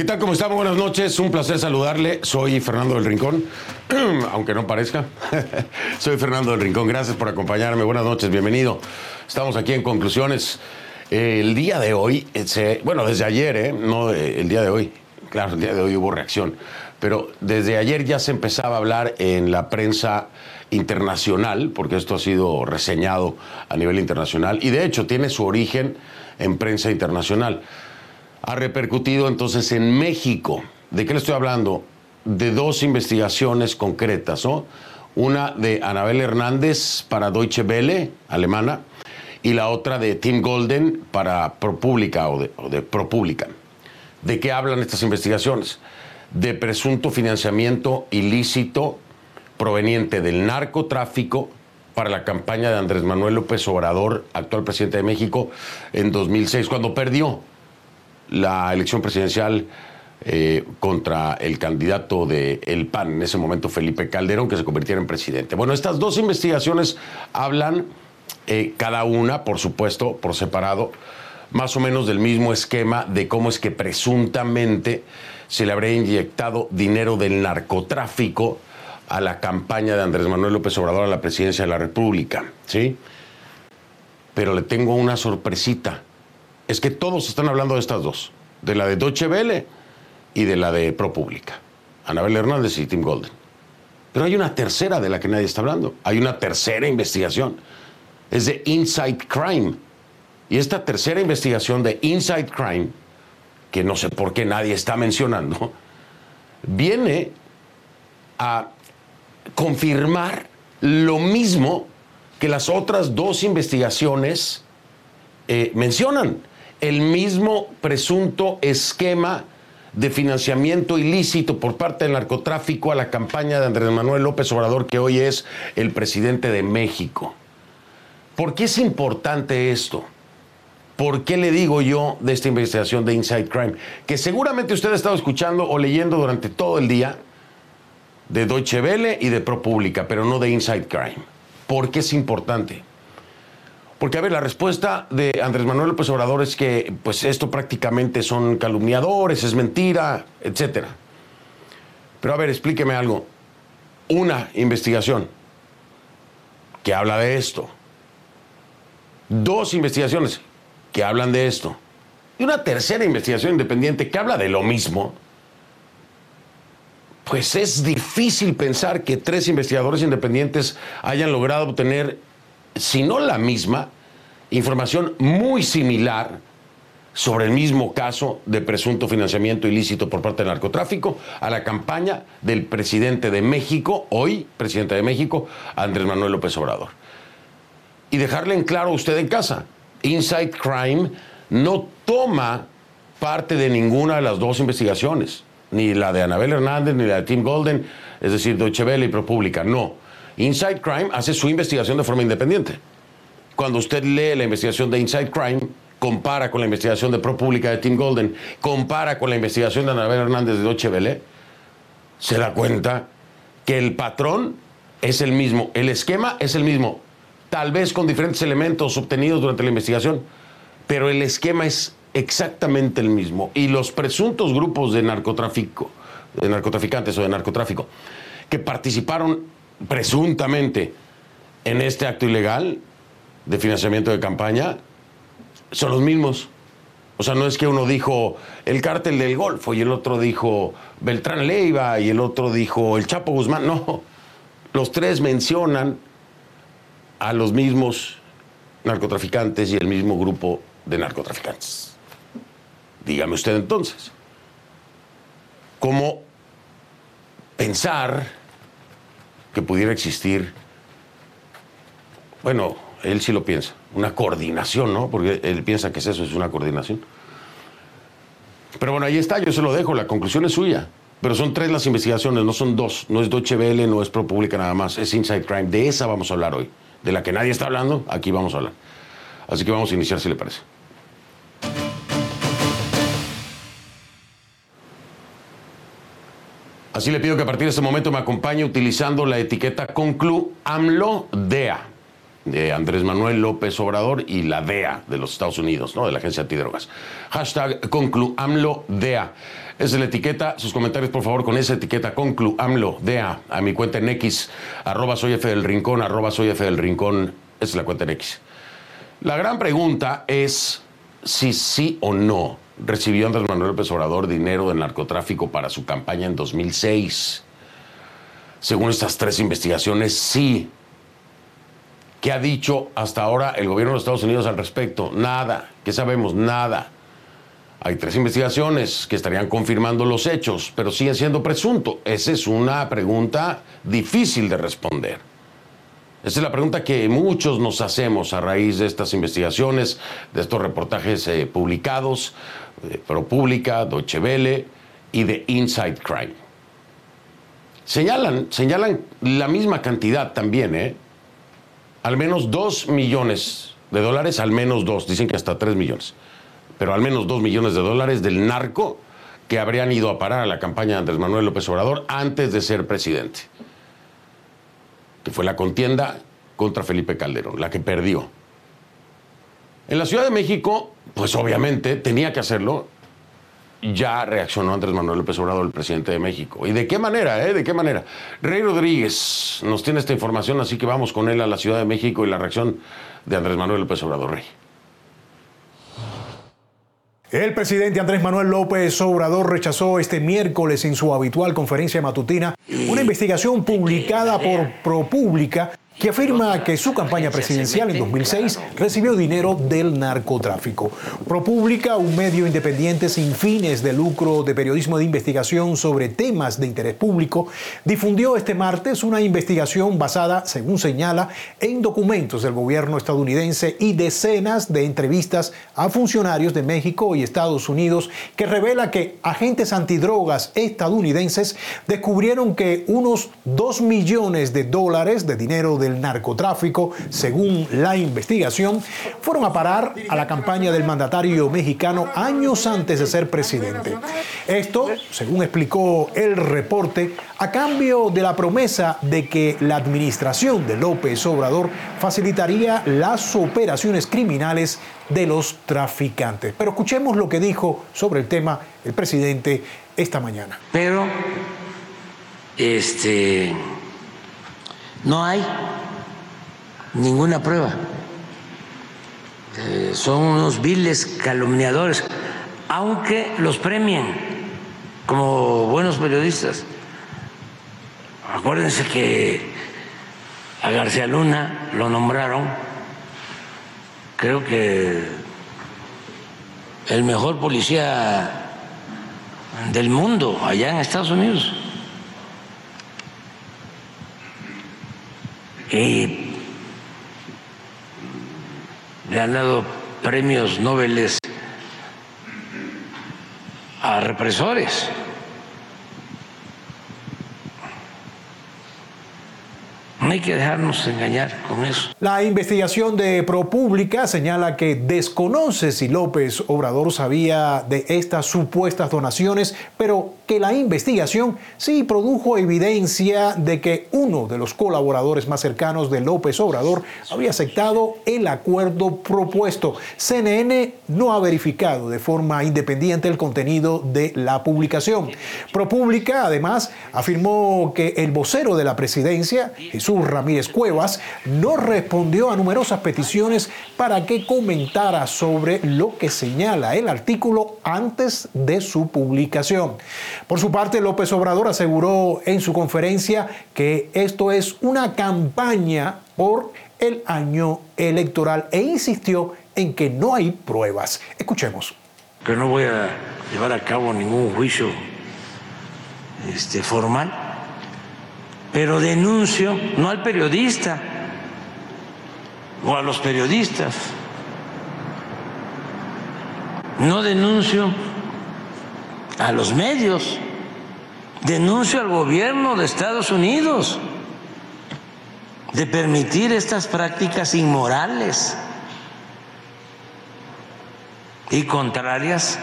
¿Qué tal? ¿Cómo estamos? Buenas noches. Un placer saludarle. Soy Fernando del Rincón, aunque no parezca. Soy Fernando del Rincón. Gracias por acompañarme. Buenas noches. Bienvenido. Estamos aquí en conclusiones. el día de hoy, bueno, desde ayer, ¿eh? No el día de hoy. Claro, el día de hoy hubo reacción. Pero desde ayer ya se empezaba a hablar en la prensa internacional, porque esto ha sido reseñado a nivel internacional, y de hecho tiene su origen en prensa internacional ha repercutido entonces en México. ¿De qué le estoy hablando? De dos investigaciones concretas, ¿no? Una de Anabel Hernández para Deutsche Welle, alemana, y la otra de Tim Golden para ProPublica o de, o de ProPublica. ¿De qué hablan estas investigaciones? De presunto financiamiento ilícito proveniente del narcotráfico para la campaña de Andrés Manuel López Obrador, actual presidente de México, en 2006, cuando perdió la elección presidencial eh, contra el candidato de El PAN, en ese momento Felipe Calderón, que se convirtiera en presidente. Bueno, estas dos investigaciones hablan, eh, cada una, por supuesto, por separado, más o menos del mismo esquema de cómo es que presuntamente se le habría inyectado dinero del narcotráfico a la campaña de Andrés Manuel López Obrador a la presidencia de la República, ¿sí? Pero le tengo una sorpresita es que todos están hablando de estas dos, de la de Deutsche Welle y de la de ProPublica, Anabel Hernández y Tim Golden. Pero hay una tercera de la que nadie está hablando, hay una tercera investigación, es de Inside Crime. Y esta tercera investigación de Inside Crime, que no sé por qué nadie está mencionando, viene a confirmar lo mismo que las otras dos investigaciones eh, mencionan el mismo presunto esquema de financiamiento ilícito por parte del narcotráfico a la campaña de Andrés Manuel López Obrador, que hoy es el presidente de México. ¿Por qué es importante esto? ¿Por qué le digo yo de esta investigación de Inside Crime? Que seguramente usted ha estado escuchando o leyendo durante todo el día de Deutsche Welle y de ProPublica, pero no de Inside Crime. ¿Por qué es importante? Porque, a ver, la respuesta de Andrés Manuel López Obrador es que, pues, esto prácticamente son calumniadores, es mentira, etcétera. Pero, a ver, explíqueme algo. Una investigación que habla de esto. Dos investigaciones que hablan de esto. Y una tercera investigación independiente que habla de lo mismo. Pues es difícil pensar que tres investigadores independientes hayan logrado obtener si no la misma, información muy similar sobre el mismo caso de presunto financiamiento ilícito por parte del narcotráfico a la campaña del presidente de México, hoy presidente de México, Andrés Manuel López Obrador. Y dejarle en claro a usted en casa, Inside Crime no toma parte de ninguna de las dos investigaciones, ni la de Anabel Hernández, ni la de Tim Golden, es decir, Deutsche Welle y ProPublica, no Inside Crime hace su investigación de forma independiente. Cuando usted lee la investigación de Inside Crime, compara con la investigación de ProPublica de Tim Golden, compara con la investigación de Anabel Hernández de Deutsche se da cuenta que el patrón es el mismo, el esquema es el mismo, tal vez con diferentes elementos obtenidos durante la investigación, pero el esquema es exactamente el mismo. Y los presuntos grupos de narcotráfico, de narcotraficantes o de narcotráfico, que participaron presuntamente en este acto ilegal de financiamiento de campaña son los mismos. O sea, no es que uno dijo el cártel del Golfo y el otro dijo Beltrán Leiva y el otro dijo el Chapo Guzmán. No, los tres mencionan a los mismos narcotraficantes y el mismo grupo de narcotraficantes. Dígame usted entonces. como pensar que pudiera existir, bueno, él sí lo piensa, una coordinación, ¿no? Porque él piensa que es eso, es una coordinación. Pero bueno, ahí está, yo se lo dejo, la conclusión es suya. Pero son tres las investigaciones, no son dos. No es Deutsche Welle, no es ProPublica nada más, es Inside Crime. De esa vamos a hablar hoy. De la que nadie está hablando, aquí vamos a hablar. Así que vamos a iniciar si le parece. Así le pido que a partir de este momento me acompañe utilizando la etiqueta Conclu AMLO DEA de Andrés Manuel López Obrador y la DEA de los Estados Unidos, ¿no? de la Agencia Antidrogas. Hashtag Conclu AMLO DEA. Esa es la etiqueta. Sus comentarios, por favor, con esa etiqueta Conclu AMLO DEA a mi cuenta en X, arroba soy F del Rincón, arroba soy F del Rincón. Esa es la cuenta en X. La gran pregunta es si sí o no recibió Andrés Manuel López Obrador dinero del narcotráfico para su campaña en 2006. Según estas tres investigaciones, sí. ¿Qué ha dicho hasta ahora el gobierno de los Estados Unidos al respecto? Nada. ¿Qué sabemos? Nada. Hay tres investigaciones que estarían confirmando los hechos, pero sigue siendo presunto. Esa es una pregunta difícil de responder. Esa es la pregunta que muchos nos hacemos a raíz de estas investigaciones, de estos reportajes eh, publicados de ProPublica, Deutsche Welle y de Inside Crime. Señalan, señalan la misma cantidad también, ¿eh? Al menos dos millones de dólares, al menos dos, dicen que hasta tres millones, pero al menos dos millones de dólares del narco que habrían ido a parar a la campaña de Andrés Manuel López Obrador antes de ser presidente, que fue la contienda contra Felipe Calderón, la que perdió. En la Ciudad de México, pues obviamente tenía que hacerlo. Ya reaccionó Andrés Manuel López Obrador, el presidente de México. ¿Y de qué manera, eh? ¿De qué manera? Rey Rodríguez nos tiene esta información, así que vamos con él a la Ciudad de México y la reacción de Andrés Manuel López Obrador. Rey. El presidente Andrés Manuel López Obrador rechazó este miércoles en su habitual conferencia matutina una investigación publicada por ProPublica que afirma que su campaña presidencial en 2006 recibió dinero del narcotráfico. ProPublica, un medio independiente sin fines de lucro de periodismo de investigación sobre temas de interés público, difundió este martes una investigación basada, según señala, en documentos del gobierno estadounidense y decenas de entrevistas a funcionarios de México y Estados Unidos que revela que agentes antidrogas estadounidenses descubrieron que unos 2 millones de dólares de dinero del narcotráfico, según la investigación, fueron a parar a la campaña del mandatario mexicano años antes de ser presidente. Esto, según explicó el reporte, a cambio de la promesa de que la administración de López Obrador facilitaría las operaciones criminales de los traficantes. Pero escuchemos lo que dijo sobre el tema el presidente esta mañana. Pero este no hay ninguna prueba. Eh, son unos viles calumniadores, aunque los premien como buenos periodistas. Acuérdense que a García Luna lo nombraron, creo que el mejor policía del mundo allá en Estados Unidos. Y dado premios Nobel a represores. No hay que dejarnos engañar con eso. La investigación de ProPublica señala que desconoce si López Obrador sabía de estas supuestas donaciones, pero que la investigación sí produjo evidencia de que uno de los colaboradores más cercanos de López Obrador había aceptado el acuerdo propuesto. CNN no ha verificado de forma independiente el contenido de la publicación. ProPublica además afirmó que el vocero de la presidencia, Jesús Ramírez Cuevas, no respondió a numerosas peticiones para que comentara sobre lo que señala el artículo antes de su publicación. Por su parte, López Obrador aseguró en su conferencia que esto es una campaña por el año electoral e insistió en que no hay pruebas. Escuchemos. Que no voy a llevar a cabo ningún juicio este, formal, pero denuncio no al periodista o a los periodistas, no denuncio a los medios, denuncio al gobierno de Estados Unidos de permitir estas prácticas inmorales y contrarias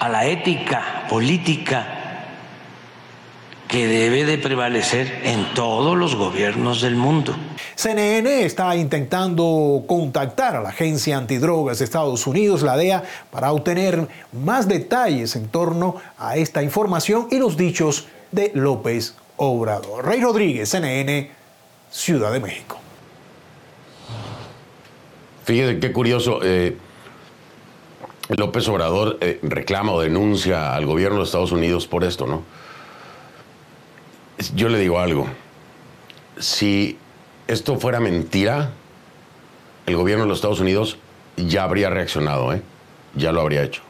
a la ética política que debe de prevalecer en todos los gobiernos del mundo. CNN está intentando contactar a la Agencia Antidrogas de Estados Unidos, la DEA, para obtener más detalles en torno a esta información y los dichos de López Obrador. Rey Rodríguez, CNN, Ciudad de México. Fíjese qué curioso. Eh, López Obrador eh, reclama o denuncia al gobierno de Estados Unidos por esto, ¿no? Yo le digo algo. Si esto fuera mentira, el gobierno de los Estados Unidos ya habría reaccionado, ¿eh? Ya lo habría hecho.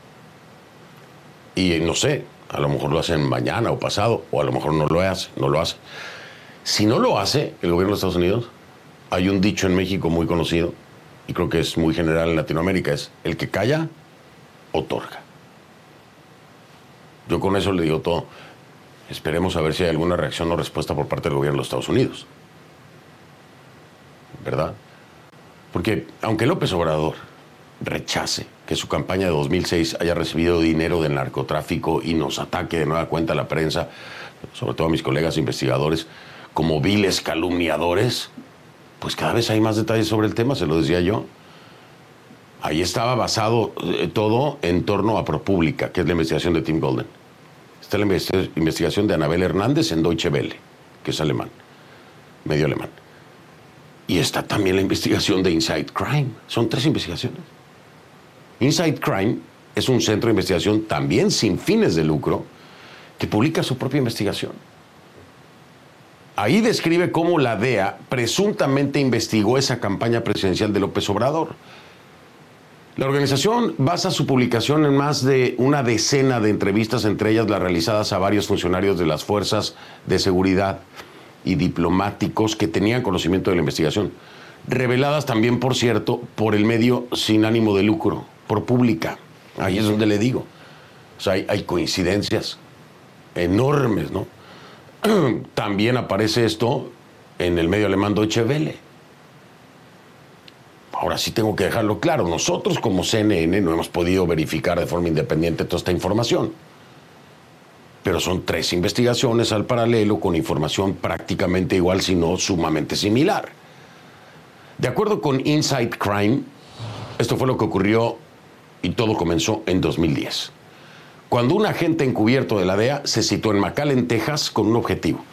Y no sé, a lo mejor lo hacen mañana o pasado, o a lo mejor no lo hace, no lo hace. Si no lo hace el gobierno de Estados Unidos, hay un dicho en México muy conocido, y creo que es muy general en Latinoamérica, es el que calla, otorga. Yo con eso le digo todo. Esperemos a ver si hay alguna reacción o respuesta por parte del gobierno de los Estados Unidos. ¿Verdad? Porque aunque López Obrador rechace que su campaña de 2006 haya recibido dinero del narcotráfico y nos ataque de nueva cuenta a la prensa, sobre todo a mis colegas investigadores, como viles calumniadores, pues cada vez hay más detalles sobre el tema, se lo decía yo. Ahí estaba basado eh, todo en torno a ProPublica, que es la investigación de Tim Golden. Está la investigación de Anabel Hernández en Deutsche Welle, que es alemán, medio alemán. Y está también la investigación de Inside Crime. Son tres investigaciones. Inside Crime es un centro de investigación también sin fines de lucro que publica su propia investigación. Ahí describe cómo la DEA presuntamente investigó esa campaña presidencial de López Obrador la organización basa su publicación en más de una decena de entrevistas, entre ellas las realizadas a varios funcionarios de las fuerzas de seguridad y diplomáticos que tenían conocimiento de la investigación, reveladas también, por cierto, por el medio sin ánimo de lucro, por pública. Ahí es donde le digo. O sea, hay, coincidencias enormes, ¿no? También aparece esto en el medio alemán Deutsche. Ahora sí tengo que dejarlo claro, nosotros como CNN no hemos podido verificar de forma independiente toda esta información. Pero son tres investigaciones al paralelo con información prácticamente igual, si no sumamente similar. De acuerdo con Inside Crime, esto fue lo que ocurrió y todo comenzó en 2010. Cuando un agente encubierto de la DEA se situó en McAllen, Texas, con un objetivo.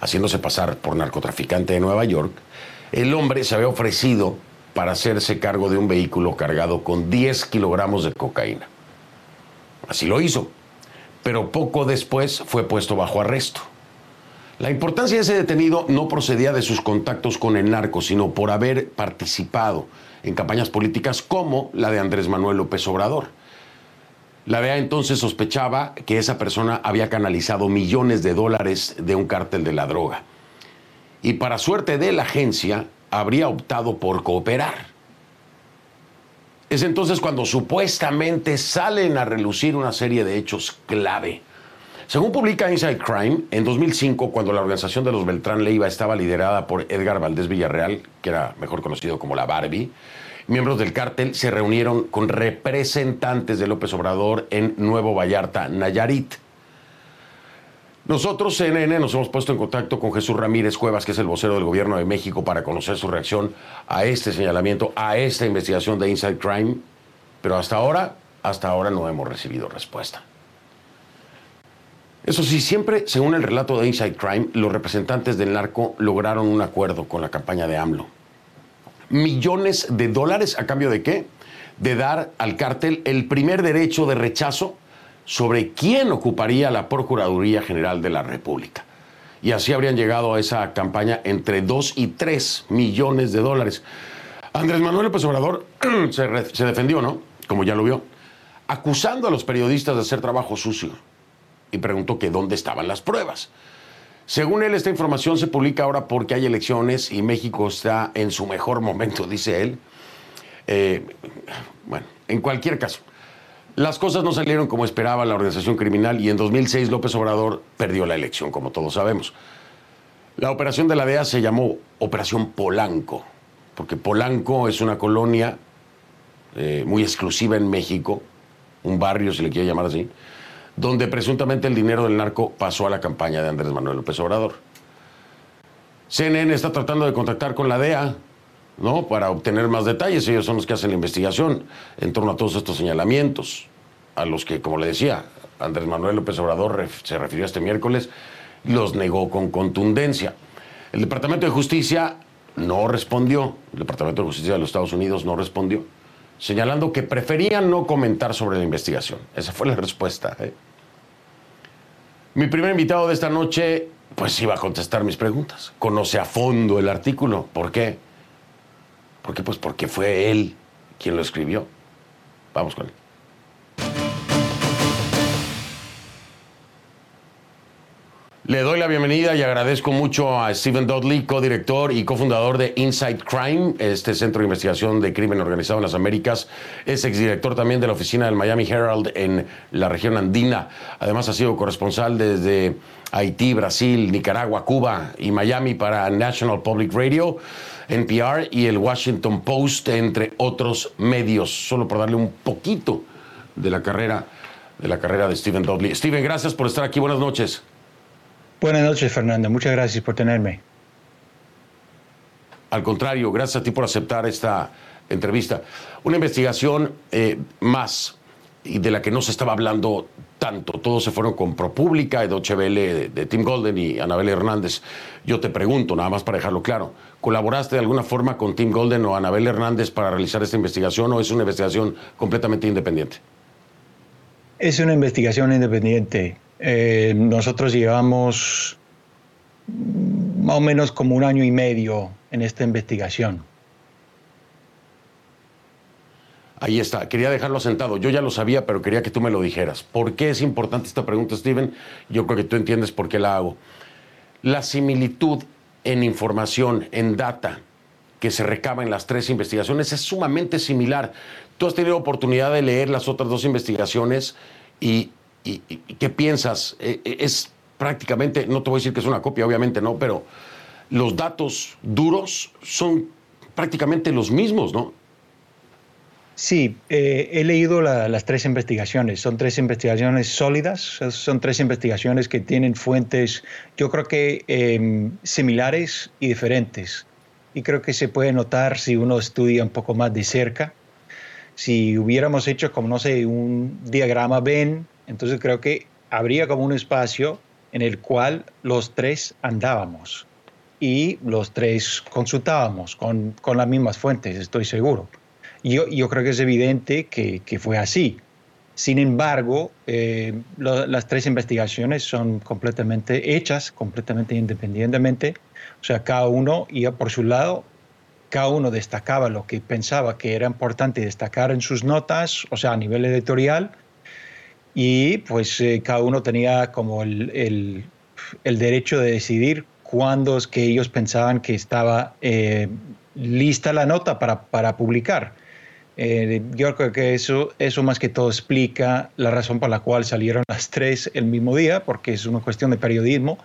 Haciéndose pasar por narcotraficante de Nueva York, el hombre se había ofrecido para hacerse cargo de un vehículo cargado con 10 kilogramos de cocaína. Así lo hizo, pero poco después fue puesto bajo arresto. La importancia de ese detenido no procedía de sus contactos con el narco, sino por haber participado en campañas políticas como la de Andrés Manuel López Obrador. La DEA entonces sospechaba que esa persona había canalizado millones de dólares de un cártel de la droga. Y para suerte de la agencia, habría optado por cooperar. Es entonces cuando supuestamente salen a relucir una serie de hechos clave. Según publica Inside Crime, en 2005, cuando la organización de los Beltrán Leiva estaba liderada por Edgar Valdés Villarreal, que era mejor conocido como la Barbie, miembros del cártel se reunieron con representantes de López Obrador en Nuevo Vallarta, Nayarit. Nosotros, CNN, nos hemos puesto en contacto con Jesús Ramírez Cuevas, que es el vocero del Gobierno de México, para conocer su reacción a este señalamiento, a esta investigación de Inside Crime, pero hasta ahora, hasta ahora no hemos recibido respuesta. Eso sí, siempre, según el relato de Inside Crime, los representantes del narco lograron un acuerdo con la campaña de AMLO. Millones de dólares a cambio de qué? De dar al cártel el primer derecho de rechazo sobre quién ocuparía la Procuraduría General de la República. Y así habrían llegado a esa campaña entre 2 y 3 millones de dólares. Andrés Manuel López Obrador se, defendió, ¿no? Como ya lo vio, acusando a los periodistas de hacer trabajo sucio. y preguntó que dónde estaban las pruebas. Según él, esta información se publica ahora porque hay elecciones y México está en su mejor momento, dice él. Eh, bueno, en cualquier caso, las cosas no salieron como esperaba la organización criminal y en 2006 López Obrador perdió la elección, como todos sabemos. La operación de la DEA se llamó Operación Polanco, porque Polanco es una colonia eh, muy exclusiva en México, un barrio, si le quiere llamar así, donde presuntamente el dinero del narco pasó a la campaña de Andrés Manuel López Obrador. CNN está tratando de contactar con la DEA, ¿no? Para obtener más detalles. Ellos son los que hacen la investigación en torno a todos estos señalamientos, a los que, como le decía, Andrés Manuel López Obrador se refirió este miércoles, los negó con contundencia. El Departamento de Justicia no respondió, el Departamento de Justicia de los Estados Unidos no respondió señalando que preferían no comentar sobre la investigación. Esa fue la respuesta. ¿eh? Mi primer invitado de esta noche, pues iba a contestar mis preguntas. Conoce a fondo el artículo. ¿Por qué? ¿Por qué? Pues porque fue él quien lo escribió. Vamos con él. Le doy la bienvenida y agradezco mucho a Stephen Dudley, codirector y cofundador de Inside Crime, este centro de investigación de crimen organizado en las Américas. Es exdirector también de la oficina del Miami Herald en la región andina. Además ha sido corresponsal desde Haití, Brasil, Nicaragua, Cuba y Miami para National Public Radio, NPR y el Washington Post, entre otros medios. Solo por darle un poquito de la carrera de la carrera de Stephen Dudley. Stephen, gracias por estar aquí. Buenas noches. Buenas noches, Fernando. Muchas gracias por tenerme. Al contrario, gracias a ti por aceptar esta entrevista. Una investigación eh, más y de la que no se estaba hablando tanto. Todos se fueron con ProPublica, Deutsche Welle, de, Tim Golden y Anabel Hernández. Yo te pregunto, nada más para dejarlo claro, ¿colaboraste de alguna forma con Tim Golden o Anabel Hernández para realizar esta investigación o es una investigación completamente independiente? Es una investigación independiente. Eh, nosotros llevamos más o menos como un año y medio en esta investigación. Ahí está, quería dejarlo sentado. Yo ya lo sabía, pero quería que tú me lo dijeras. ¿Por qué es importante esta pregunta, Steven? Yo creo que tú entiendes por qué la hago. La similitud en información, en data, que se recaba en las tres investigaciones es sumamente similar. Tú has tenido oportunidad de leer las otras dos investigaciones y ¿Y, qué piensas? Eh, eh, es prácticamente, no te voy a decir que es una copia, obviamente no, pero los datos duros son prácticamente los mismos, ¿no? Sí, eh, he leído las tres investigaciones. Son tres investigaciones sólidas, son tres investigaciones que tienen fuentes, yo creo que em, similares y diferentes. Y creo que se puede notar si uno estudia un poco más de cerca. Si hubiéramos hecho, como no sé, un diagrama Venn entonces creo que habría como un espacio en el cual los tres andábamos y los tres consultábamos con, las mismas fuentes, estoy seguro. Yo, yo creo que es evidente que, fue así. Sin embargo, eh, las tres investigaciones son completamente hechas, completamente independientemente. O sea, cada uno iba por su lado, cada uno destacaba lo que pensaba que era importante destacar en sus notas, o sea, a nivel editorial, y pues eh, cada uno tenía como el, derecho de decidir cuándo es que ellos pensaban que estaba eh, lista la nota para, publicar. Eh, yo creo que eso, eso más que todo explica la razón por la cual salieron las tres el mismo día, porque es una cuestión de periodismo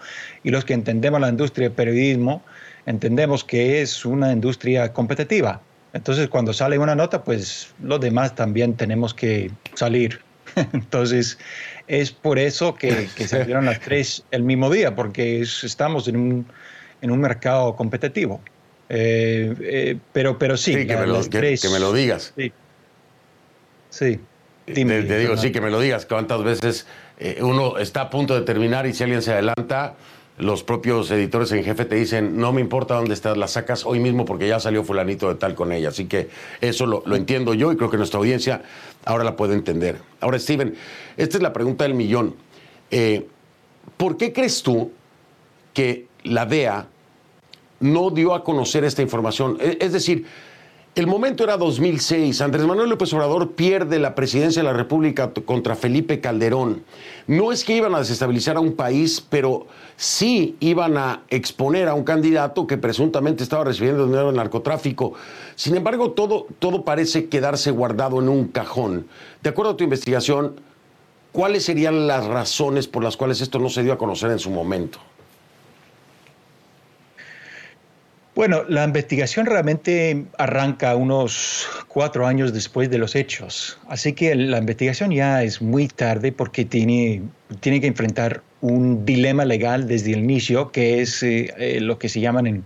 y los que entendemos la industria del periodismo entendemos que es una industria competitiva. Entonces cuando sale una nota, pues los demás también tenemos que salir Entonces, es por eso que, que salieron las tres el mismo día, porque estamos en un, en un mercado competitivo. Eh, eh, pero, pero sí, que, me lo, que, me lo, digas. Sí. sí. Dime, te, digo, sí, que me lo digas. ¿Cuántas veces eh, uno está a punto de terminar y si alguien se adelanta, los propios editores en jefe te dicen, no me importa dónde estás, la sacas hoy mismo porque ya salió fulanito de tal con ella. Así que eso lo, entiendo yo y creo que nuestra audiencia ahora la puede entender. Ahora, Steven, esta es la pregunta del millón. Eh, ¿Por qué crees tú que la DEA no dio a conocer esta información? E, es decir, El momento era 2006. Andrés Manuel López Obrador pierde la presidencia de la República contra Felipe Calderón. No es que iban a desestabilizar a un país, pero sí iban a exponer a un candidato que presuntamente estaba recibiendo dinero del narcotráfico. Sin embargo, todo, todo parece quedarse guardado en un cajón. De acuerdo a tu investigación, ¿cuáles serían las razones por las cuales esto no se dio a conocer en su momento? Bueno, la investigación realmente arranca unos cuatro años después de los hechos, así que la investigación ya es muy tarde porque tiene, tiene que enfrentar un dilema legal desde el inicio, que es eh, eh, lo que se llaman en,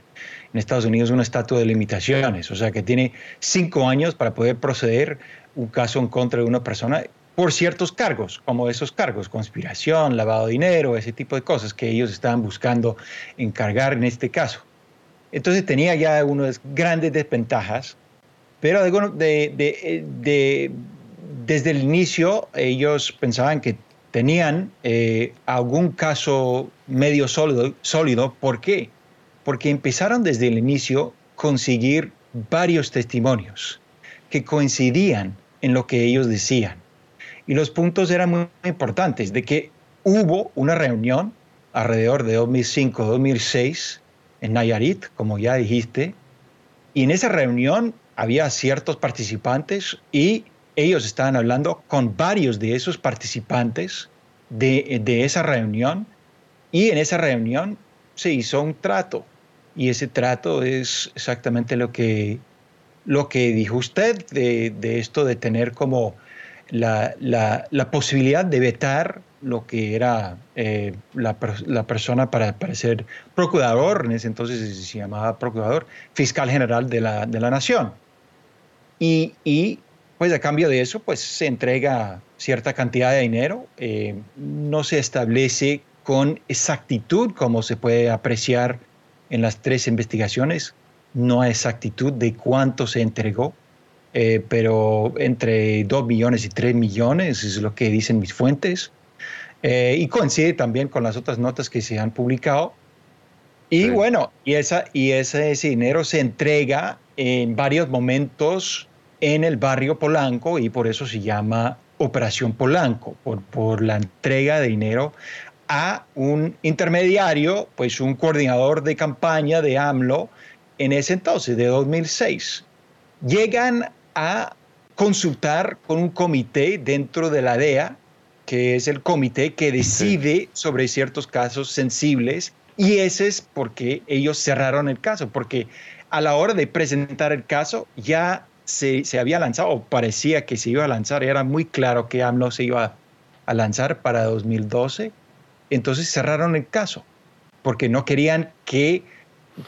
Estados Unidos un estatus de limitaciones, o sea que tiene cinco años para poder proceder un caso en contra de una persona por ciertos cargos, como esos cargos, conspiración, lavado de dinero, ese tipo de cosas que ellos estaban buscando encargar en este caso. Entonces tenía ya unas grandes desventajas, pero de, desde el inicio ellos pensaban que tenían eh, algún caso medio sólido, sólido. ¿Por qué? Porque empezaron desde el inicio conseguir varios testimonios que coincidían en lo que ellos decían. Y los puntos eran muy importantes, de que hubo una reunión alrededor de 2005-2006 en Nayarit, como ya dijiste, y en esa reunión había ciertos participantes y ellos estaban hablando con varios de esos participantes de, esa reunión. Y en esa reunión se hizo un trato. Y ese trato es exactamente lo que, lo que dijo usted de, de esto de tener como la, la, la, posibilidad de vetar lo que era eh, la, la, persona para, para, ser procurador, en ese entonces se llamaba procurador, fiscal general de la, de la nación. Y, y, pues a cambio de eso, pues se entrega cierta cantidad de dinero, eh, no se establece con exactitud, como se puede apreciar en las tres investigaciones, no hay exactitud de cuánto se entregó, eh, pero entre 2 millones y 3 millones es lo que dicen mis fuentes. Eh, y coincide también con las otras notas que se han publicado. Y bueno, y, esa, y ese, dinero se entrega en varios momentos en el barrio Polanco y por eso se llama Operación Polanco, por, por la entrega de dinero a un intermediario, pues un coordinador de campaña de AMLO en ese entonces, de 2006. Llegan a consultar con un comité dentro de la DEA, que es el comité que decide sobre ciertos casos sensibles, y ese es porque ellos cerraron el caso, porque a la hora de presentar el caso ya se, se había lanzado, o parecía que se iba a lanzar, era muy claro que AMLO se iba a lanzar para 2012, entonces cerraron el caso, porque no querían que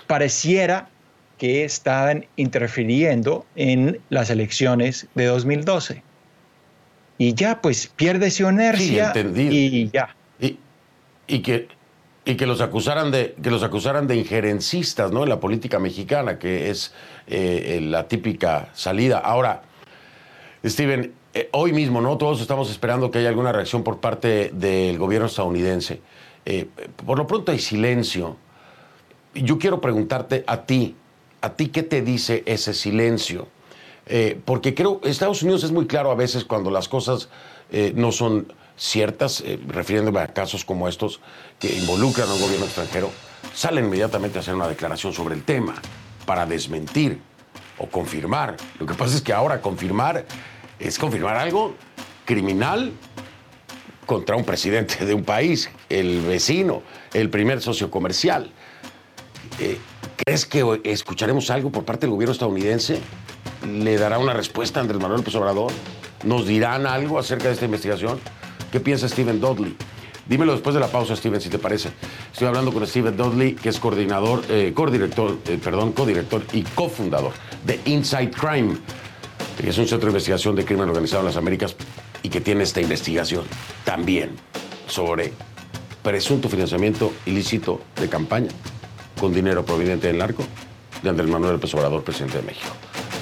pareciera que estaban interfiriendo en las elecciones de 2012. Y ya, pues pierde su inercia y ya. Y, que, y que los acusaran de que los acusaran de injerencistas ¿no? en la política mexicana, que es eh, la típica salida. Ahora, Steven, eh, hoy mismo, ¿no? Todos estamos esperando que haya alguna reacción por parte del gobierno estadounidense. Eh, por lo pronto hay silencio. Yo quiero preguntarte a ti, ¿A ti qué te dice ese silencio? Eh, porque creo, Estados Unidos es muy claro a veces cuando las cosas eh, no son ciertas, eh, refiriéndome a casos como estos que involucran a un gobierno extranjero, salen inmediatamente a hacer una declaración sobre el tema para desmentir o confirmar. Lo que pasa es que ahora confirmar es confirmar algo criminal contra un presidente de un país, el vecino, el primer socio comercial. ¿Crees que escucharemos algo por parte del gobierno estadounidense? ¿Le dará una respuesta a Andrés Manuel López Obrador? ¿Nos dirán algo acerca de esta investigación? ¿Qué piensa Steven Dudley? Dímelo después de la pausa, Steven, si te parece. Estoy hablando con Steven Dudley, que es coordinador, eh, codirector, eh, perdón, codirector y cofundador de Inside Crime, que es un centro de investigación de crimen organizado en las Américas y que tiene esta investigación también sobre presunto financiamiento ilícito de campaña con dinero proveniente del narco de Andrés Manuel López Obrador, presidente de México.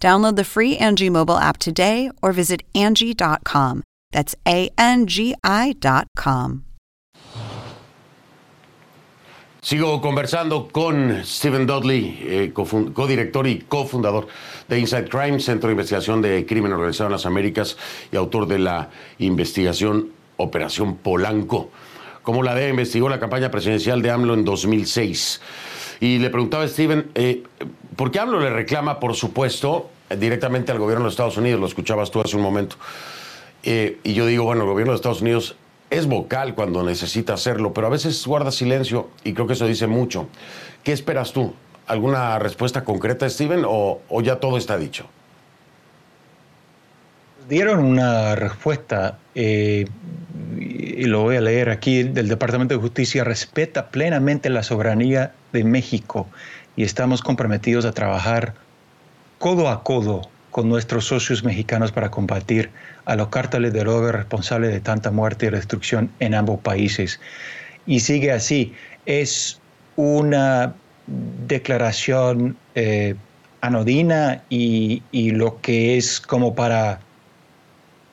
Download the free Angie mobile app today or visit Angie.com. That's A N G I.com. Sigo conversando con Stephen Dudley, eh, codirector y cofundador de Inside Crime, Centro de Investigación de Crimen Organizado en las Américas y autor de la investigación Operación Polanco. Como la DEA investigó la campaña presidencial de AMLO en 2006. Y le preguntaba a Steven, eh, ¿por qué AMLO le reclama, por supuesto, directamente al gobierno de Estados Unidos? Lo escuchabas tú hace un momento. Eh, y yo digo, bueno, el gobierno de Estados Unidos es vocal cuando necesita hacerlo, pero a veces guarda silencio y creo que eso dice mucho. ¿Qué esperas tú? ¿Alguna respuesta concreta, Steven, o, o ya todo está dicho? Dieron una respuesta, eh, y lo voy a leer aquí, del Departamento de Justicia, respeta plenamente la soberanía de México y estamos comprometidos a trabajar codo a codo con nuestros socios mexicanos para combatir a los cárteles de droga responsables de tanta muerte y destrucción en ambos países. Y sigue así, es una declaración eh, anodina y, lo que es como para,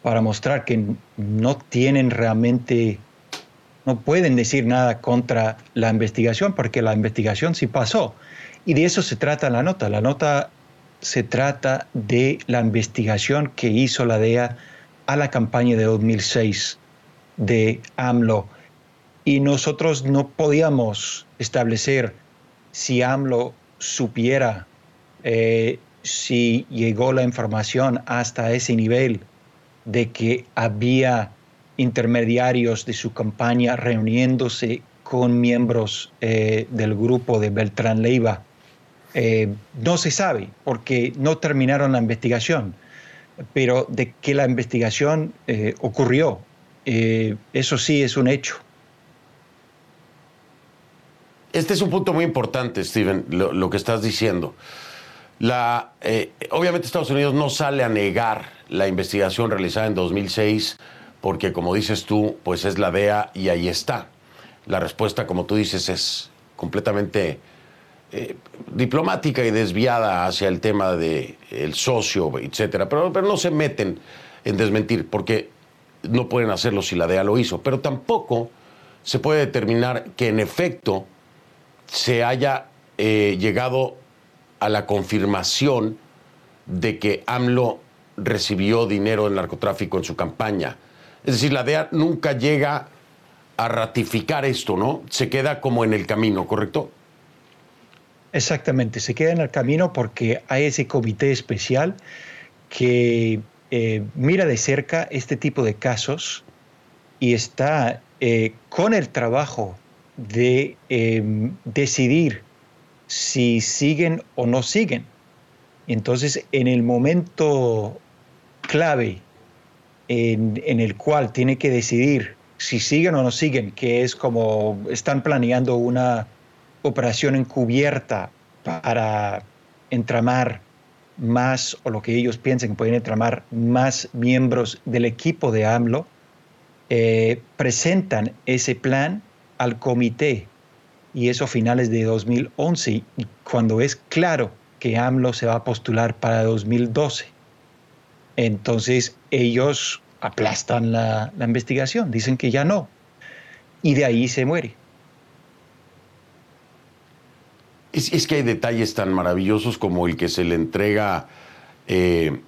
para mostrar que no tienen realmente, no pueden decir nada contra la investigación, porque la investigación sí pasó. Y de eso se trata la nota. La nota se trata de la investigación que hizo la DEA a la campaña de 2006 de AMLO. Y nosotros no podíamos establecer si AMLO supiera eh, si llegó la información hasta ese nivel de que había intermediarios de su campaña reuniéndose con miembros eh, del grupo de Beltrán Leiva eh, no se sabe porque no terminaron la investigación, pero de que la investigación eh, ocurrió, eh, eso sí es un hecho. Este es un punto muy importante, Steven, lo, que estás diciendo. Obviamente Estados Unidos no sale a negar la investigación realizada en 2006 porque, como dices tú, pues es la DEA y ahí está. La respuesta, como tú dices, es completamente eh, diplomática y desviada hacia el tema del el socio, etcétera. Pero, pero no se meten en desmentir, porque no pueden hacerlo si la DEA lo hizo. Pero tampoco se puede determinar que en efecto se haya eh, llegado a la confirmación de que AMLO recibió dinero del narcotráfico en su campaña. Es decir, la DEA nunca llega a ratificar esto, ¿no? Se queda como en el camino, ¿correcto? Exactamente, se queda en el camino porque hay ese comité especial que eh, mira de cerca este tipo de casos y está eh, con el trabajo de em, decidir si siguen o no siguen. Entonces, en el momento clave en, en, el cual tiene que decidir si siguen o no siguen, que es como están planeando una operación encubierta para entramar más, o lo que ellos piensen que pueden entramar más miembros del equipo de AMLO, eh, presentan ese plan al comité y eso a finales de 2011, cuando es claro que AMLO se va a postular para 2012. Entonces ellos aplastan la investigación, dicen que ya no, y de ahí se muere. Es, que hay detalles tan maravillosos como el que se le entrega eh,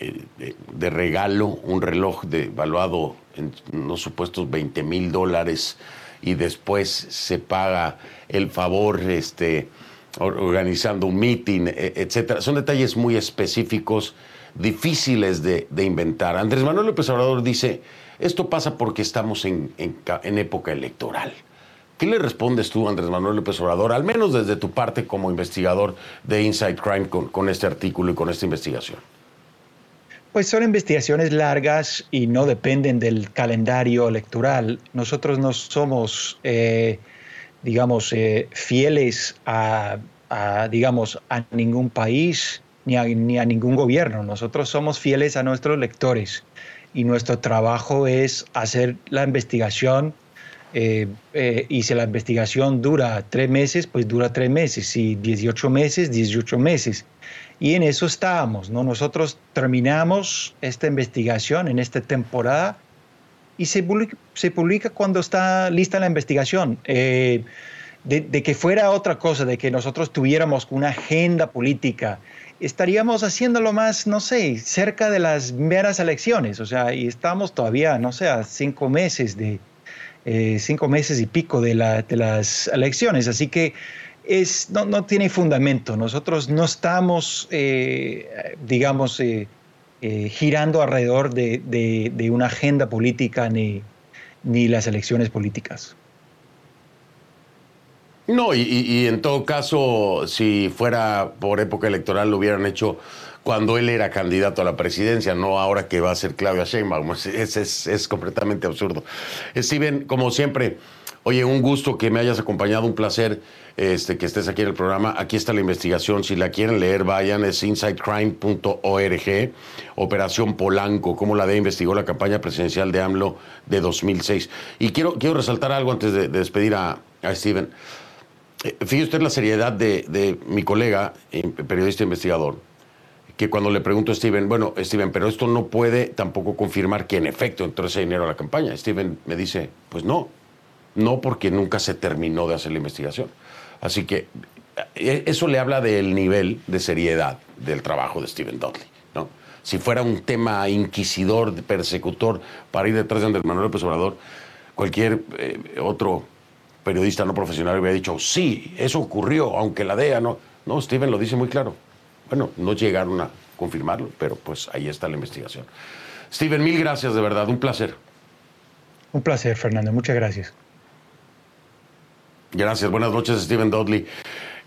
eh, de, regalo un reloj de, valuado en unos supuestos 20 mil dólares y después se paga el favor este, organizando un meeting, e, etcétera. Son detalles muy específicos, difíciles de, inventar. Andrés Manuel López Obrador dice, esto pasa porque estamos en época electoral. ¿Qué le respondes tú, Andrés Manuel López Obrador, al menos desde tu parte como investigador de Inside Crime con, este artículo y con esta investigación? Pues son investigaciones largas y no dependen del calendario electoral. Nosotros no somos, eh, digamos, eh, fieles a, digamos, a ningún país ni a, ni a ningún gobierno. Nosotros somos fieles a nuestros lectores y nuestro trabajo es hacer la investigación eh, eh, y si la investigación dura tres meses, pues dura tres meses, si 18 meses, 18 meses. Y en eso estábamos, ¿no? Nosotros terminamos esta investigación en esta temporada y se publica, se publica cuando está lista la investigación. Eh, de, de, que fuera otra cosa, de que nosotros tuviéramos una agenda política, estaríamos haciéndolo más, no sé, cerca de las meras elecciones. O sea, y estamos todavía, no sé, a cinco meses de, eh, cinco meses y pico de, las elecciones. Así que es, no, tiene fundamento. Nosotros no estamos, eh, digamos, eh, girando alrededor de, una agenda política ni, ni las elecciones políticas. No, y, en todo caso, si fuera por época electoral, lo hubieran hecho cuando él era candidato a la presidencia, no ahora que va a ser Claudia Sheinbaum. Es, es, es completamente absurdo. Steven, como siempre, oye, un gusto que me hayas acompañado, un placer este, que estés aquí en el programa. Aquí está la investigación. Si la quieren leer, vayan. Es insidecrime.org. Operación Polanco, cómo la DEA investigó la campaña presidencial de AMLO de 2006. Y quiero, quiero resaltar algo antes de, despedir a, Steven. Eh, fíjese usted la seriedad de, de mi colega, eh, periodista investigador que cuando le pregunto a Steven, bueno, Steven, pero esto no puede tampoco confirmar que en efecto entró ese dinero a la campaña. Steven me dice, pues no, no porque nunca se terminó de hacer la investigación. Así que eh, eso le habla del nivel de seriedad del trabajo de Steven Dudley, ¿no? Si fuera un tema inquisidor, persecutor, para ir detrás de Andrés Manuel López cualquier eh, otro periodista no profesional hubiera dicho, sí, eso ocurrió, aunque la DEA no. No, Steven lo dice muy claro. Bueno, no llegaron a confirmarlo, pero pues ahí está la investigación. Steven, mil gracias, de verdad, un placer. Un placer, Fernando, muchas gracias. Gracias, buenas noches, Steven Dudley,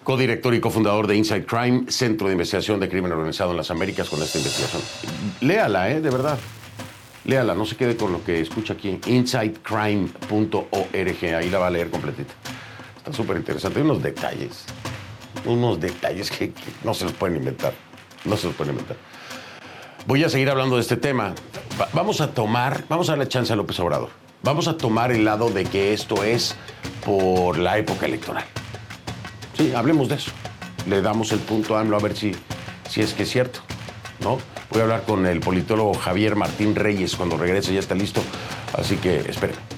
codirector y cofundador de Inside Crime, Centro de Investigación de Crimen Organizado en las Américas, con esta investigación. Léala, ¿eh? De verdad. Léala, no se quede con lo que escucha aquí. InsideCrime.org, ahí la va a leer completita. Está súper interesante, hay unos detalles unos detalles que, no se los pueden inventar. No se los pueden inventar. Voy a seguir hablando de este tema. vamos a tomar, vamos a darle chance a López Obrador. Vamos a tomar el lado de que esto es por la época electoral. Sí, hablemos de eso. Le damos el punto a AMLO a ver si, si es que es cierto. ¿no? Voy a hablar con el politólogo Javier Martín Reyes cuando regrese, ya está listo. Así que esperen.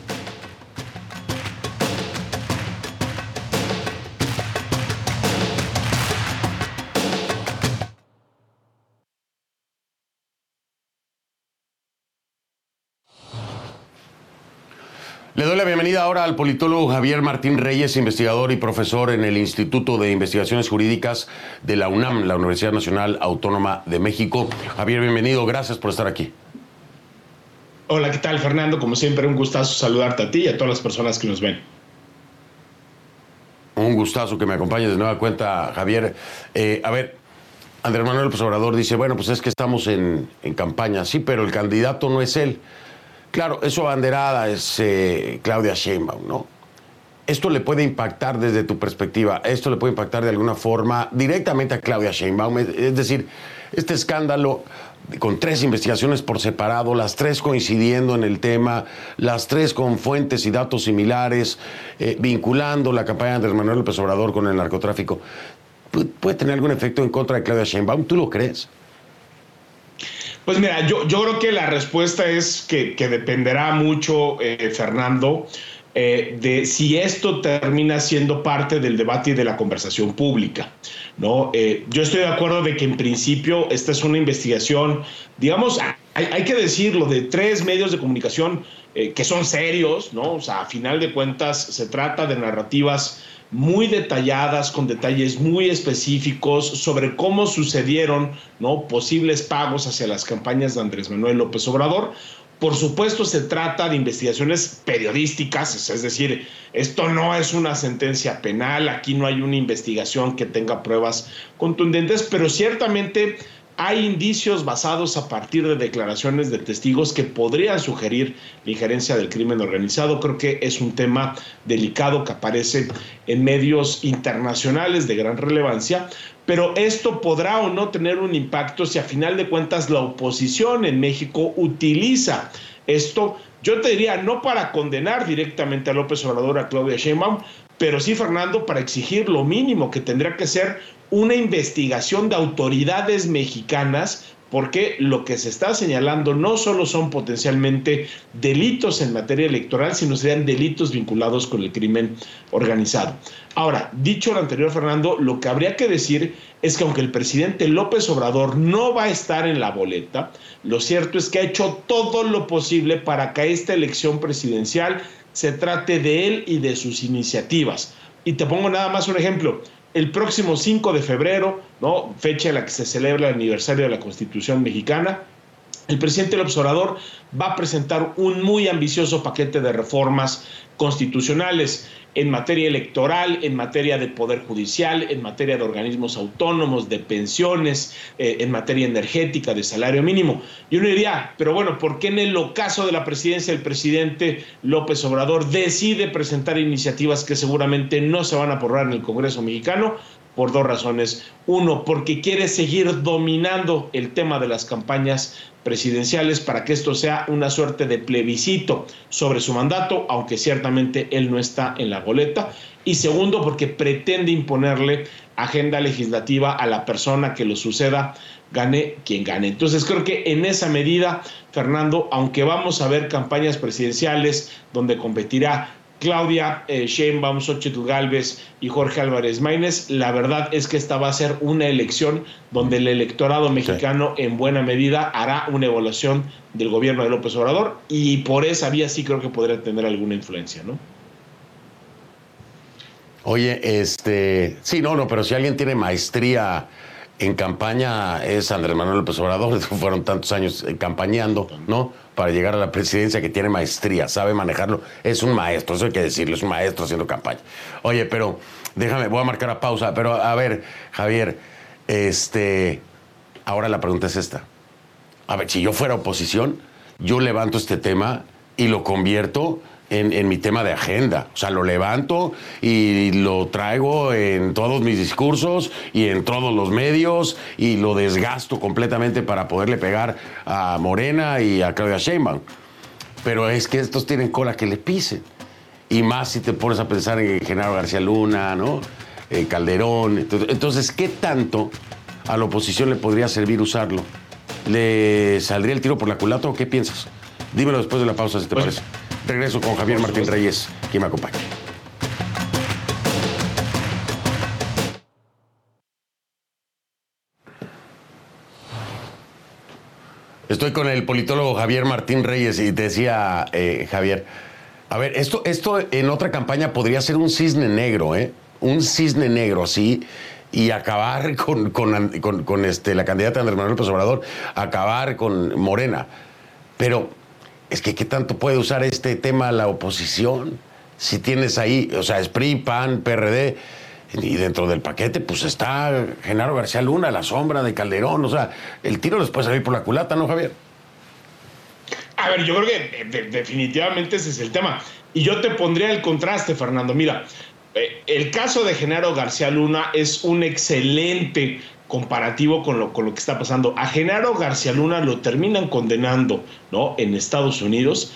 Ahora al politólogo Javier Martín Reyes, investigador y profesor en el Instituto de Investigaciones Jurídicas de la UNAM, la Universidad Nacional Autónoma de México. Javier, bienvenido, gracias por estar aquí. Hola, ¿qué tal, Fernando? Como siempre, un gustazo saludarte a ti y a todas las personas que nos ven. Un gustazo que me acompañes de nueva cuenta, Javier. Eh, a ver, Andrés Manuel López Obrador dice, bueno, pues es que estamos en, en campaña, sí, pero el candidato no es él. Claro, eso banderada es eh, Claudia Sheinbaum, ¿no? Esto le puede impactar desde tu perspectiva, esto le puede impactar de alguna forma directamente a Claudia Sheinbaum, es decir, este escándalo con tres investigaciones por separado, las tres coincidiendo en el tema, las tres con fuentes y datos similares, eh, vinculando la campaña de Andrés Manuel López Obrador con el narcotráfico, ¿puede tener algún efecto en contra de Claudia Sheinbaum? ¿Tú lo crees? Pues mira, yo, yo creo que la respuesta es que, dependerá mucho, eh, Fernando, eh, de si esto termina siendo parte del debate y de la conversación pública. ¿no? Eh, yo estoy de acuerdo de que en principio esta es una investigación, digamos, hay, hay que decirlo, de tres medios de comunicación que son serios, ¿no? O sea, a final de cuentas se trata de narrativas muy detalladas, con detalles muy específicos sobre cómo sucedieron ¿no? posibles pagos hacia las campañas de Andrés Manuel López Obrador. Por supuesto, se trata de investigaciones periodísticas, es decir, esto no es una sentencia penal, aquí no hay una investigación que tenga pruebas contundentes, pero ciertamente hay indicios basados a partir de declaraciones de testigos que podrían sugerir la injerencia del crimen organizado. Creo que es un tema delicado que aparece en medios internacionales de gran relevancia, pero esto podrá o no tener un impacto si a final de cuentas la oposición en México utiliza esto. Yo te diría, no para condenar directamente a López Obrador, a Claudia Sheinbaum, pero sí, Fernando, para exigir lo mínimo que tendría que ser una investigación de autoridades mexicanas porque lo que se está señalando no solo son potencialmente delitos en materia electoral, sino serían delitos vinculados con el crimen organizado. Ahora, dicho lo anterior, Fernando, lo que habría que decir es que aunque el presidente López Obrador no va a estar en la boleta, lo cierto es que ha hecho todo lo posible para que esta elección presidencial se trate de él y de sus iniciativas. Y te pongo nada más un ejemplo el próximo 5 de febrero, ¿no? fecha en la que se celebra el aniversario de la Constitución mexicana, el presidente López Obrador va a presentar un muy ambicioso paquete de reformas constitucionales en materia electoral, en materia de poder judicial, en materia de organismos autónomos, de pensiones, eh, en materia energética, de salario mínimo. Yo no diría, pero bueno, ¿por qué en el ocaso de la presidencia el presidente López Obrador decide presentar iniciativas que seguramente no se van a aprobar en el Congreso mexicano? Por dos razones. Uno, porque quiere seguir dominando el tema de las campañas presidenciales para que esto sea una suerte de plebiscito sobre su mandato, aunque ciertamente él no está en la boleta. Y segundo, porque pretende imponerle agenda legislativa a la persona que lo suceda, gane quien gane. Entonces creo que en esa medida, Fernando, aunque vamos a ver campañas presidenciales donde competirá Claudia eh, Sheinbaum, Xochitl Galvez y Jorge Álvarez Maínez, la verdad es que esta va a ser una elección donde el electorado mexicano en buena medida hará una evaluación del gobierno de López Obrador y por esa vía sí creo que podría tener alguna influencia, ¿no? Oye, este, sí, no, no, pero si alguien tiene maestría en campaña es Andrés Manuel López Obrador, fueron tantos años eh, campañando, ¿no? para llegar a la presidencia que tiene maestría, sabe manejarlo. Es un maestro, eso hay que decirlo, es un maestro haciendo campaña. Oye, pero déjame, voy a marcar a pausa, pero a ver, Javier, este, ahora la pregunta es esta. A ver, si yo fuera oposición, yo levanto este tema y lo convierto en, mi tema de agenda. O sea, lo levanto y lo traigo en todos mis discursos y en todos los medios y lo desgasto completamente para poderle pegar a Morena y a Claudia Sheinbaum. Pero es que estos tienen cola que le pisen. Y más si te pones a pensar en Genaro García Luna, ¿no? En Calderón. Entonces, ¿qué tanto a la oposición le podría servir usarlo? ¿Le saldría el tiro por la culata o qué piensas? Dímelo después de la pausa, si te pues, parece. Regreso con Javier Martín Reyes, quien me acompaña. Estoy con el politólogo Javier Martín Reyes y decía, eh, Javier, a ver, esto, esto en otra campaña podría ser un cisne negro, ¿eh? Un cisne negro, sí, y acabar con, con, este, la candidata Andrés Manuel López Obrador, acabar con Morena. Pero es que ¿qué tanto puede usar este tema la oposición? Si tienes ahí, o sea, es PAN, PRD, y dentro del paquete, pues está Genaro García Luna, la sombra de Calderón, o sea, el tiro les puede salir por la culata, ¿no, Javier? A ver, yo creo que definitivamente ese es el tema. Y yo te pondría el contraste, Fernando. Mira, eh, el caso de Genaro García Luna es un excelente comparativo con lo, con lo que está pasando. A Genaro García Luna lo terminan condenando ¿no? en Estados Unidos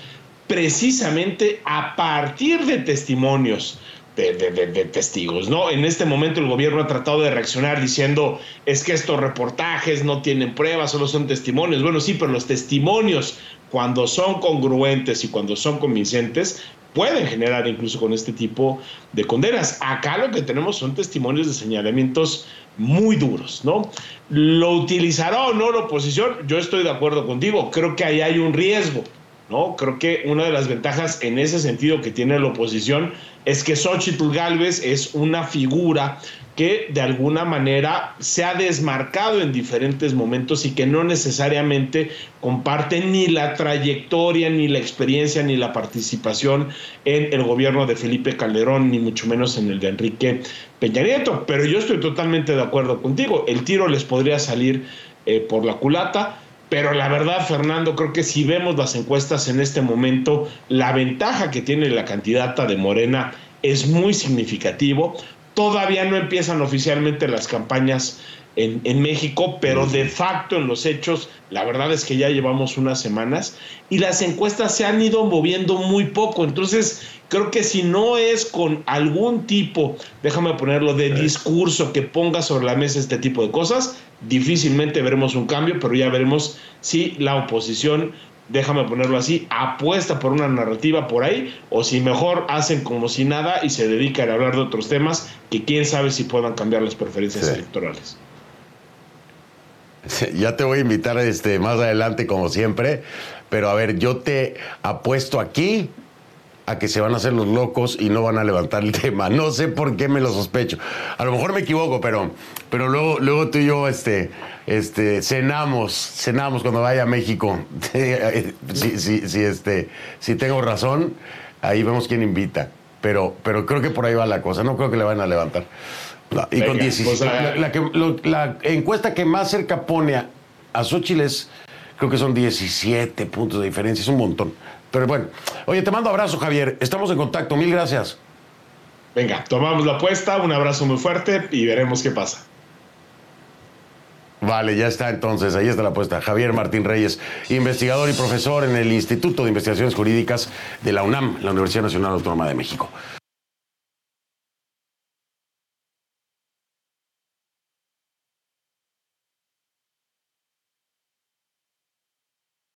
precisamente a partir de testimonios. De, de, testigos, ¿no? En este momento el gobierno ha tratado de reaccionar diciendo es que estos reportajes no tienen pruebas, solo son testimonios. Bueno, sí, pero los testimonios, cuando son congruentes y cuando son convincentes, pueden generar incluso con este tipo de condenas. Acá lo que tenemos son testimonios de señalamientos muy duros, ¿no? ¿Lo utilizará o no la oposición? Yo estoy de acuerdo contigo, creo que ahí hay un riesgo, ¿no? Creo que una de las ventajas en ese sentido que tiene la oposición es que Xochitl Galvez es una figura que de alguna manera se ha desmarcado en diferentes momentos y que no necesariamente comparte ni la trayectoria, ni la experiencia, ni la participación en el gobierno de Felipe Calderón, ni mucho menos en el de Enrique Peña Nieto. Pero yo estoy totalmente de acuerdo contigo, el tiro les podría salir eh, por la culata. Pero la verdad, Fernando, creo que si vemos las encuestas en este momento, la ventaja que tiene la candidata de Morena es muy significativo. Todavía no empiezan oficialmente las campañas en, México, pero de facto en los hechos, la verdad es que ya llevamos unas semanas y las encuestas se han ido moviendo muy poco. Entonces, creo que si no es con algún tipo, déjame ponerlo, de discurso que ponga sobre la mesa este tipo de cosas, difícilmente veremos un cambio, pero ya veremos si la oposición déjame ponerlo así, apuesta por una narrativa por ahí, o si mejor hacen como si nada y se dedican a hablar de otros temas que quién sabe si puedan cambiar las preferencias electorales. Ya te voy a invitar este, más adelante, como siempre. Pero a ver, yo te apuesto aquí a que se van a hacer los locos y no van a levantar el tema. No sé por qué me lo sospecho. A lo mejor me equivoco, pero, pero luego, luego tú y yo este, este, cenamos, cenamos cuando vaya a México. si, si, si, este, si tengo razón, ahí vemos quién invita. Pero, pero creo que por ahí va la cosa. No creo que le van a levantar y con 17. Pues, la, encuesta que más cerca pone a, a es, creo que son 17 puntos de diferencia, es un montón. Pero bueno, oye, te mando abrazo, Javier. Estamos en contacto, mil gracias. Venga, tomamos la apuesta, un abrazo muy fuerte y veremos qué pasa. Vale, ya está entonces, ahí está la apuesta. Javier Martín Reyes, investigador y profesor en el Instituto de Investigaciones Jurídicas de la UNAM, la Universidad Nacional Autónoma de México.